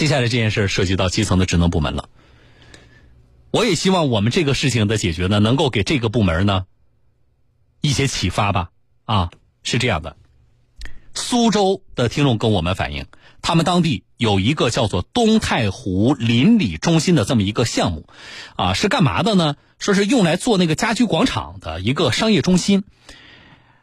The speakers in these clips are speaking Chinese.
接下来这件事涉及到基层的职能部门了。我也希望我们这个事情的解决呢，能够给这个部门呢一些启发吧。啊，是这样的，苏州的听众跟我们反映，他们当地有一个叫做东太湖邻里中心的这么一个项目，啊，是干嘛的呢？说是用来做那个家居广场的一个商业中心。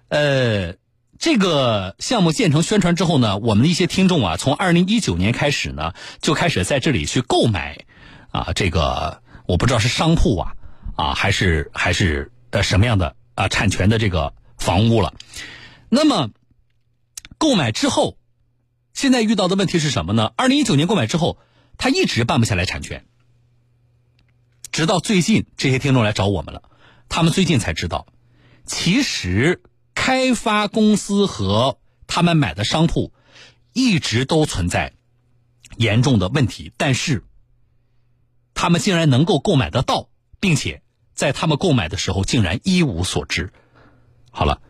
呃，这个项目建成宣传之后呢，我们的一些听众啊，从二零一九年开始呢，就开始在这里去购买，啊，这个。我不知道是商铺啊，啊还是还是呃什么样的啊产权的这个房屋了。那么购买之后，现在遇到的问题是什么呢？二零一九年购买之后，他一直办不下来产权，直到最近这些听众来找我们了，他们最近才知道，其实开发公司和他们买的商铺一直都存在严重的问题，但是。他们竟然能够购买得到，并且在他们购买的时候竟然一无所知。好了，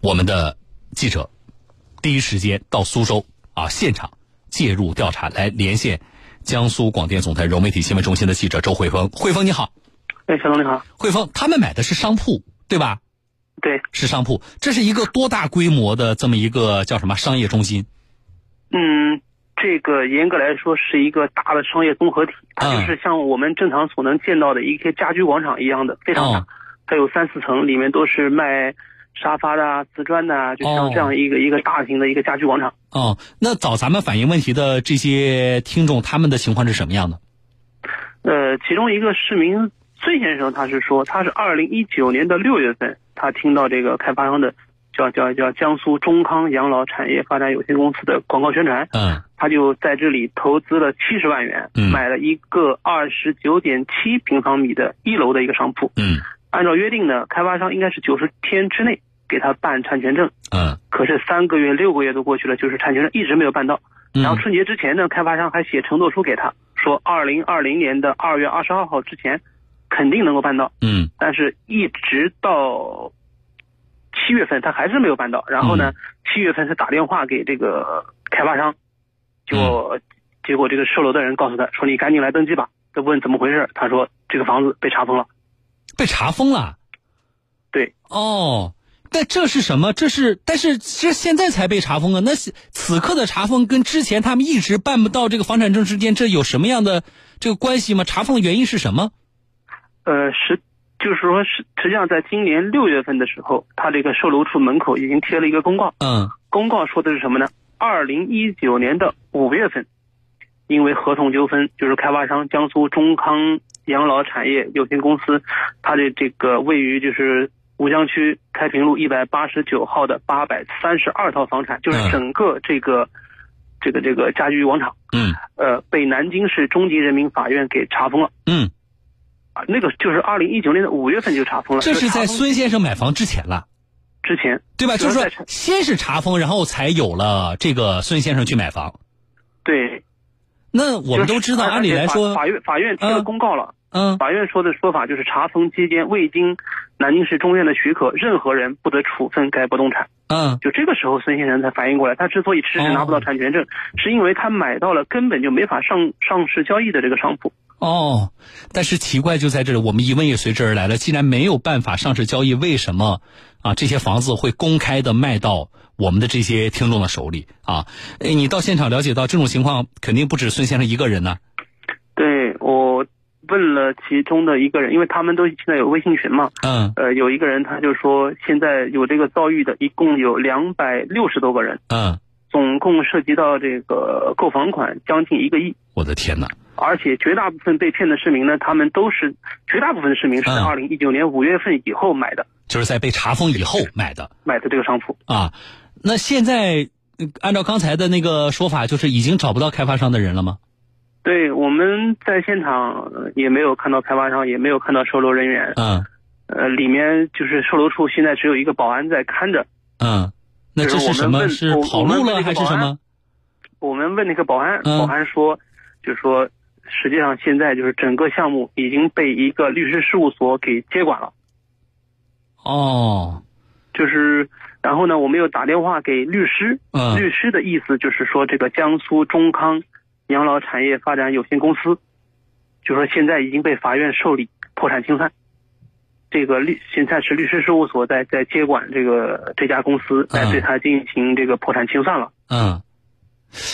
我们的记者第一时间到苏州啊现场介入调查，来连线江苏广电总台融媒体新闻中心的记者周慧峰。慧峰你好，哎，小龙你好。慧峰，他们买的是商铺对吧？对，是商铺。这是一个多大规模的这么一个叫什么商业中心？嗯。这个严格来说是一个大的商业综合体，它就是像我们正常所能见到的一些家居广场一样的，非常大。它有三四层，里面都是卖沙发的、瓷砖的，就像这样一个一个大型的一个家居广场。哦，那找咱们反映问题的这些听众，他们的情况是什么样的？呃，其中一个市民孙先生，他是说，他是二零一九年的六月份，他听到这个开发商的。叫叫叫江苏中康养老产业发展有限公司的广告宣传，嗯，他就在这里投资了七十万元，嗯，买了一个二十九点七平方米的一楼的一个商铺，嗯，按照约定呢，开发商应该是九十天之内给他办产权证，嗯，可是三个月六个月都过去了，就是产权证一直没有办到，然后春节之前呢，开发商还写承诺书给他，说二零二零年的二月二十二号之前肯定能够办到，嗯，但是一直到。七月份他还是没有办到，然后呢，七月份是打电话给这个开发商，就结果这个售楼的人告诉他说：“你赶紧来登记吧。”他问怎么回事，他说：“这个房子被查封了。”被查封了？对。哦，但这是什么？这是但是这现在才被查封啊？那此刻的查封跟之前他们一直办不到这个房产证之间，这有什么样的这个关系吗？查封的原因是什么？呃，实。就是说，实实际上，在今年六月份的时候，他这个售楼处门口已经贴了一个公告。嗯，公告说的是什么呢？二零一九年的五月份，因为合同纠纷，就是开发商江苏中康养老产业有限公司，它的这个位于就是吴江区开平路一百八十九号的八百三十二套房产，就是整个这个这个这个家居广场。嗯，呃，被南京市中级人民法院给查封了。嗯。那个就是二零一九年的五月份就查封了，这是在孙先生买房之前了，之前对吧？就是说，先是查封，然后才有了这个孙先生去买房。对，那我们都知道，按理来说，法院法院贴了公告了。嗯，法院说的说法就是查封期间未经南京市中院的许可，任何人不得处分该不动产。嗯，就这个时候，孙先生才反应过来，他之所以迟迟拿不到产权证，是因为他买到了根本就没法上上市交易的这个商铺。哦，但是奇怪就在这里，我们疑问也随之而来了。既然没有办法上市交易，为什么啊这些房子会公开的卖到我们的这些听众的手里啊？哎，你到现场了解到这种情况，肯定不止孙先生一个人呢。对我。问了其中的一个人，因为他们都现在有微信群嘛，嗯，呃，有一个人他就说，现在有这个遭遇的，一共有两百六十多个人，嗯，总共涉及到这个购房款将近一个亿。我的天哪！而且绝大部分被骗的市民呢，他们都是绝大部分的市民是在二零一九年五月份以后买的，就是在被查封以后买的，买的这个商铺啊。那现在按照刚才的那个说法，就是已经找不到开发商的人了吗？对，我们在现场也没有看到开发商，也没有看到售楼人员。嗯，呃，里面就是售楼处现在只有一个保安在看着。嗯，那这是什么？是跑路了还是什么？我们问那个保安，保安说，就是说，实际上现在就是整个项目已经被一个律师事务所给接管了。哦，就是然后呢，我们又打电话给律师，嗯律师的意思就是说，这个江苏中康养老产业发展有限公司，就说现在已经被法院受理破产清算。这个律现在是律师事务所在在接管这个这家公司，来对他进行这个破产清算了。嗯。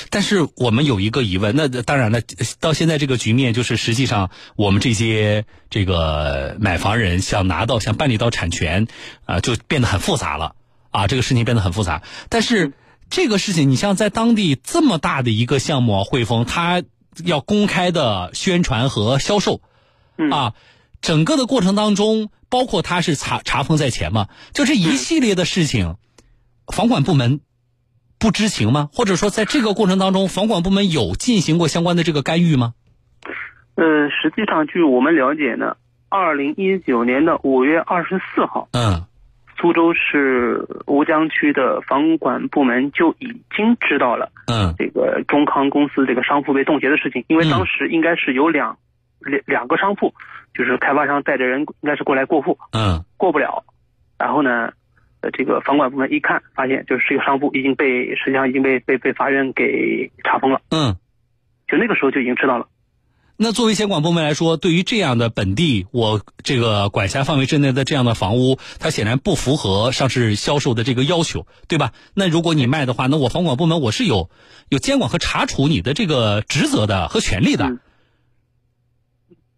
但是我们有一个疑问，那当然了，到现在这个局面，就是实际上我们这些这个买房人想拿到、想办理到产权，啊、就变得很复杂了啊，这个事情变得很复杂。但是这个事情，你像在当地这么大的一个项目啊，汇丰，它要公开的宣传和销售，嗯啊，整个的过程当中，包括他是查查封在前嘛，就这一系列的事情，房管部门不知情吗？或者说，在这个过程当中，房管部门有进行过相关的这个干预吗？呃，实际上据我们了解呢，二零一九年的五月二十四号，嗯苏州市吴江区的房管部门就已经知道了嗯这个中康公司这个商铺被冻结的事情，因为嗯当时应该是有两两两个商铺，就是开发商带着人应该是过来过户，嗯过不了，然后呢，呃，这个房管部门一看，发现就是这个商铺已经被实际上已经被被被法院给查封了，嗯。就那个时候就已经知道了。那作为监管部门来说，对于这样的本地我这个管辖范围之内的这样的房屋，它显然不符合上市销售的这个要求，对吧？那如果你卖的话，那我房管部门我是有有监管和查处你的这个职责的和权利的。嗯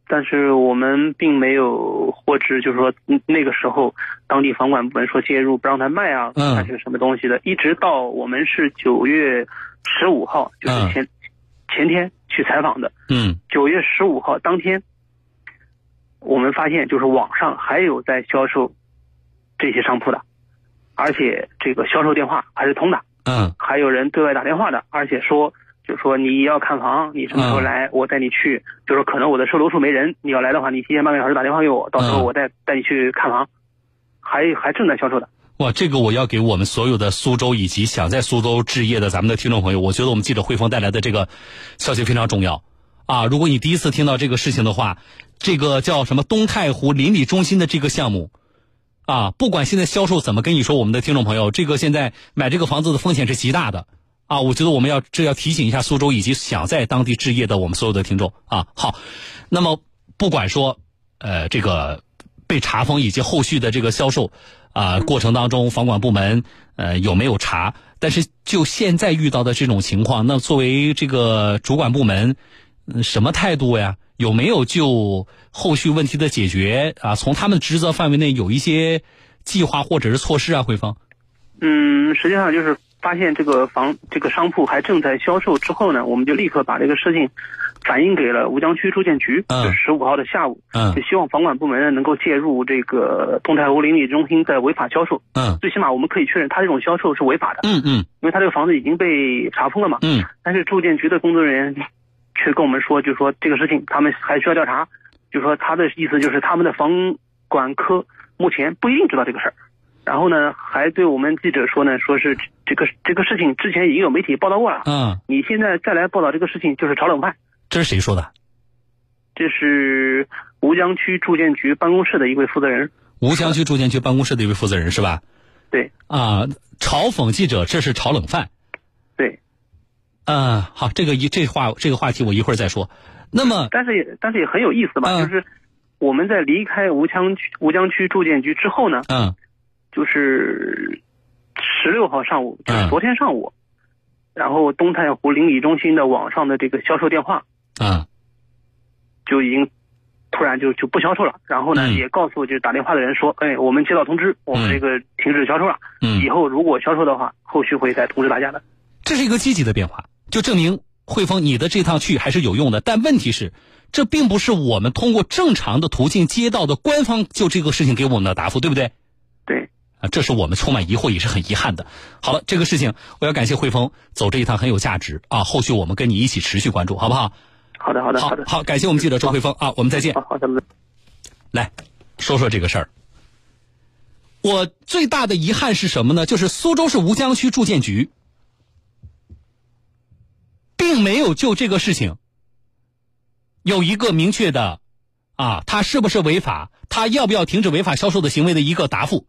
但是我们并没有获知，就是说嗯那个时候当地房管部门说介入不让他卖啊，嗯还是个什么东西的。一直到我们是九月十五号，就是前、前天去采访的，嗯九月十五号当天，我们发现就是网上还有在销售这些商铺的，而且这个销售电话还是通的，嗯还有人对外打电话的，而且说就说你要看房，你什么时候嗯来，我带你去。就说可能我的售楼处没人，你要来的话，你提前半个小时打电话给我，到时候嗯我带带你去看房，还还正在销售的。哇，这个我要给我们所有的苏州以及想在苏州置业的咱们的听众朋友，我觉得我们记者汇丰带来的这个消息非常重要啊！如果你第一次听到这个事情的话，这个叫什么东太湖邻里中心的这个项目啊，不管现在销售怎么跟你说，我们的听众朋友，这个现在买这个房子的风险是极大的啊！我觉得我们要这要提醒一下苏州以及想在当地置业的我们所有的听众啊。好，那么不管说呃这个被查封以及后续的这个销售啊、过程当中，房管部门呃有没有查？但是就现在遇到的这种情况，那作为这个主管部门，什么态度呀？有没有就后续问题的解决啊？从他们职责范围内有一些计划或者是措施啊？汇丰，嗯，实际上就是发现这个房这个商铺还正在销售之后呢，我们就立刻把这个事情反映给了吴江区住建局。嗯就十五号的下午，嗯就希望房管部门呢能够介入这个东太湖邻里中心的违法销售。嗯最起码我们可以确认，他这种销售是违法的，嗯嗯因为他这个房子已经被查封了嘛。嗯但是住建局的工作人员却跟我们说，就说这个事情他们还需要调查，就说他的意思就是他们的房管科目前不一定知道这个事儿。然后呢，还对我们记者说呢，说是这个这个事情之前已经有媒体报道过了，嗯，你现在再来报道这个事情就是炒冷饭。这是谁说的？这是吴江区住建局办公室的一位负责人。吴江区住建局办公室的一位负责人是吧？对啊，嘲讽记者这是炒冷饭。对，嗯，好，这个一这话这个话题我一会儿再说。那么，但是也但是也很有意思吧，嗯就是我们在离开吴江区吴江区住建局之后呢，嗯就是十六号上午，就是嗯。昨天上午，然后东太湖邻里中心的网上的这个销售电话。啊就已经突然就就不销售了，然后呢、嗯。也告诉就是打电话的人说，哎，我们接到通知，我们这个停止销售了，以嗯，后如果销售的话，后续会再通知大家的。这是一个积极的变化，就证明汇丰你的这趟去还是有用的。但问题是，这并不是我们通过正常的途径接到的官方就这个事情给我们的答复，对不对？对，啊，这是我们充满疑惑，也是很遗憾的。好了，这个事情我要感谢汇丰走这一趟很有价值啊，后续我们跟你一起持续关注，好不好？好的，好的，好的，好，感谢我们记者周汇丰啊，我们再见。好好，咱们。来说说这个事儿。我最大的遗憾是什么呢？就是苏州市吴江区住建局，并没有就这个事情有一个明确的啊，他是不是违法，他要不要停止违法销售的行为的一个答复。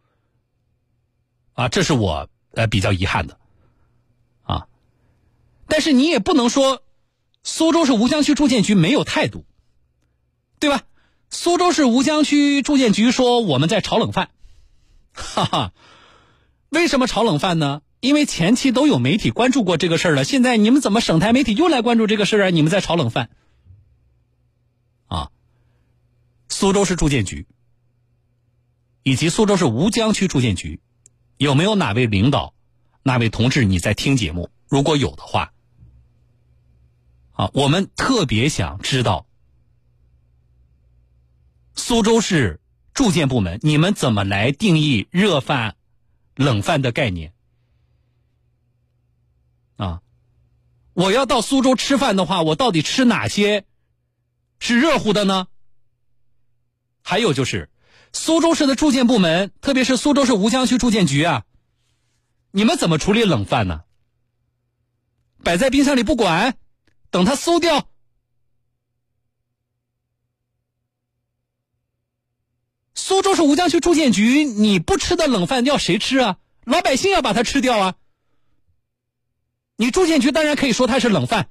啊，这是我呃比较遗憾的啊。但是你也不能说苏州市吴江区住建局没有态度，对吧？苏州市吴江区住建局说我们在炒冷饭，哈哈，为什么炒冷饭呢？因为前期都有媒体关注过这个事儿了，现在你们怎么省台媒体又来关注这个事儿啊？你们在炒冷饭啊？苏州市住建局以及苏州市吴江区住建局有没有哪位领导、哪位同志你在听节目？如果有的话，啊，我们特别想知道苏州市住建部门你们怎么来定义热饭、冷饭的概念？啊，我要到苏州吃饭的话，我到底吃哪些是热乎的呢？还有就是，苏州市的住建部门，特别是苏州市吴江区住建局啊，你们怎么处理冷饭呢？摆在冰箱里不管，等它馊掉？苏州市吴江区住建局，你不吃的冷饭要谁吃啊？老百姓要把它吃掉啊！你住建局当然可以说它是冷饭，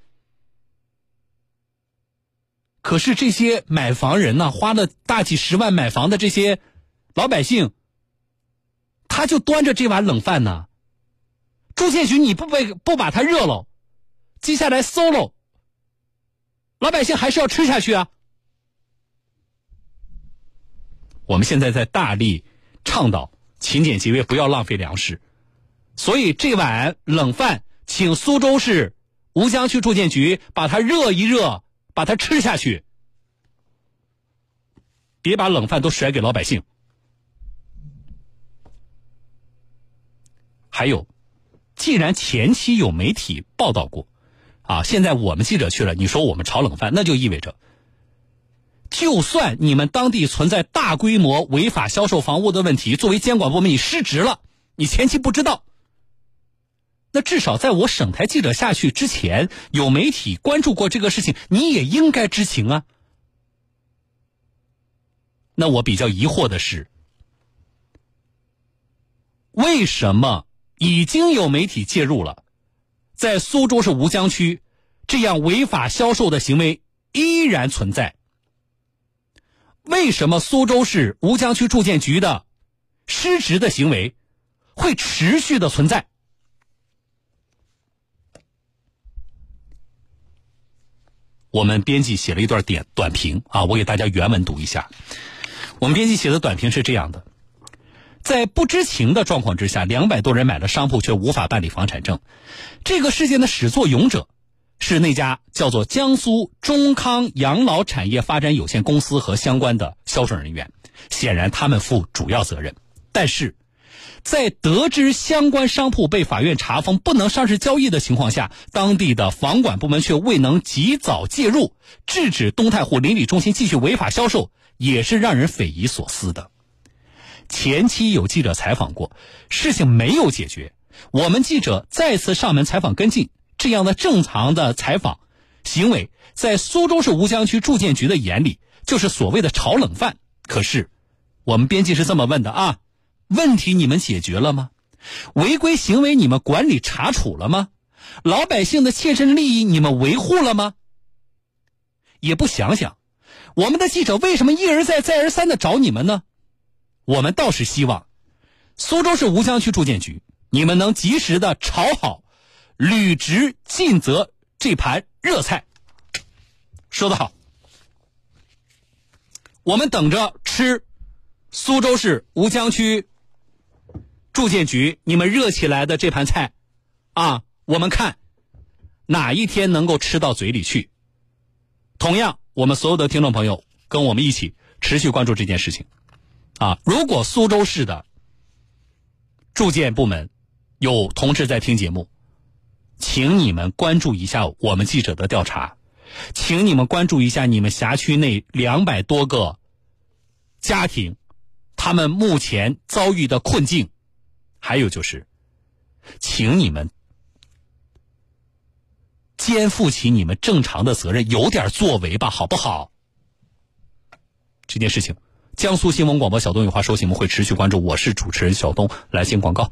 可是这些买房人呢，花了大几十万买房的这些老百姓，他就端着这碗冷饭呢。住建局你不被不把它热了，接下来馊了，老百姓还是要吃下去啊。我们现在在大力倡导勤俭节约，不要浪费粮食，所以这碗冷饭。请苏州市吴江区住建局把它热一热，把它吃下去，别把冷饭都甩给老百姓。还有，既然前期有媒体报道过，啊，现在我们记者去了，你说我们炒冷饭，那就意味着，就算你们当地存在大规模违法销售房屋的问题，作为监管部门你失职了，你前期不知道。那至少在我省台记者下去之前，有媒体关注过这个事情，你也应该知情啊。那我比较疑惑的是，为什么已经有媒体介入了，在苏州市吴江区，这样违法销售的行为依然存在？为什么苏州市吴江区住建局的失职的行为会持续的存在？我们编辑写了一段点短评啊，我给大家原文读一下。我们编辑写的短评是这样的：在不知情的状况之下，两百多人买了商铺却无法办理房产证。这个事件的始作俑者是那家叫做江苏中康养老产业发展有限公司和相关的销售人员，显然他们负主要责任。但是。在得知相关商铺被法院查封不能上市交易的情况下，当地的房管部门却未能及早介入制止东太湖邻里中心继续违法销售，也是让人匪夷所思的。前期有记者采访过，事情没有解决，我们记者再次上门采访跟进，这样的正常的采访行为，在苏州市吴江区住建局的眼里就是所谓的炒冷饭。可是，我们编辑是这么问的啊。问题你们解决了吗？违规行为你们管理查处了吗？老百姓的切身利益你们维护了吗？也不想想，我们的记者为什么一而再再而三的找你们呢？我们倒是希望，苏州市吴江区住建局，你们能及时的炒好，履职尽责这盘热菜。说得好，我们等着吃苏州市吴江区。住建局，你们热起来的这盘菜，啊，我们看哪一天能够吃到嘴里去。同样，我们所有的听众朋友跟我们一起持续关注这件事情，啊，如果苏州市的住建部门有同志在听节目，请你们关注一下我们记者的调查，请你们关注一下你们辖区内两百多个家庭，他们目前遭遇的困境。还有就是，请你们肩负起你们正常的责任，有点作为吧，好不好？这件事情，江苏新闻广播小东有话说，节目会持续关注。我是主持人小东，来信广告。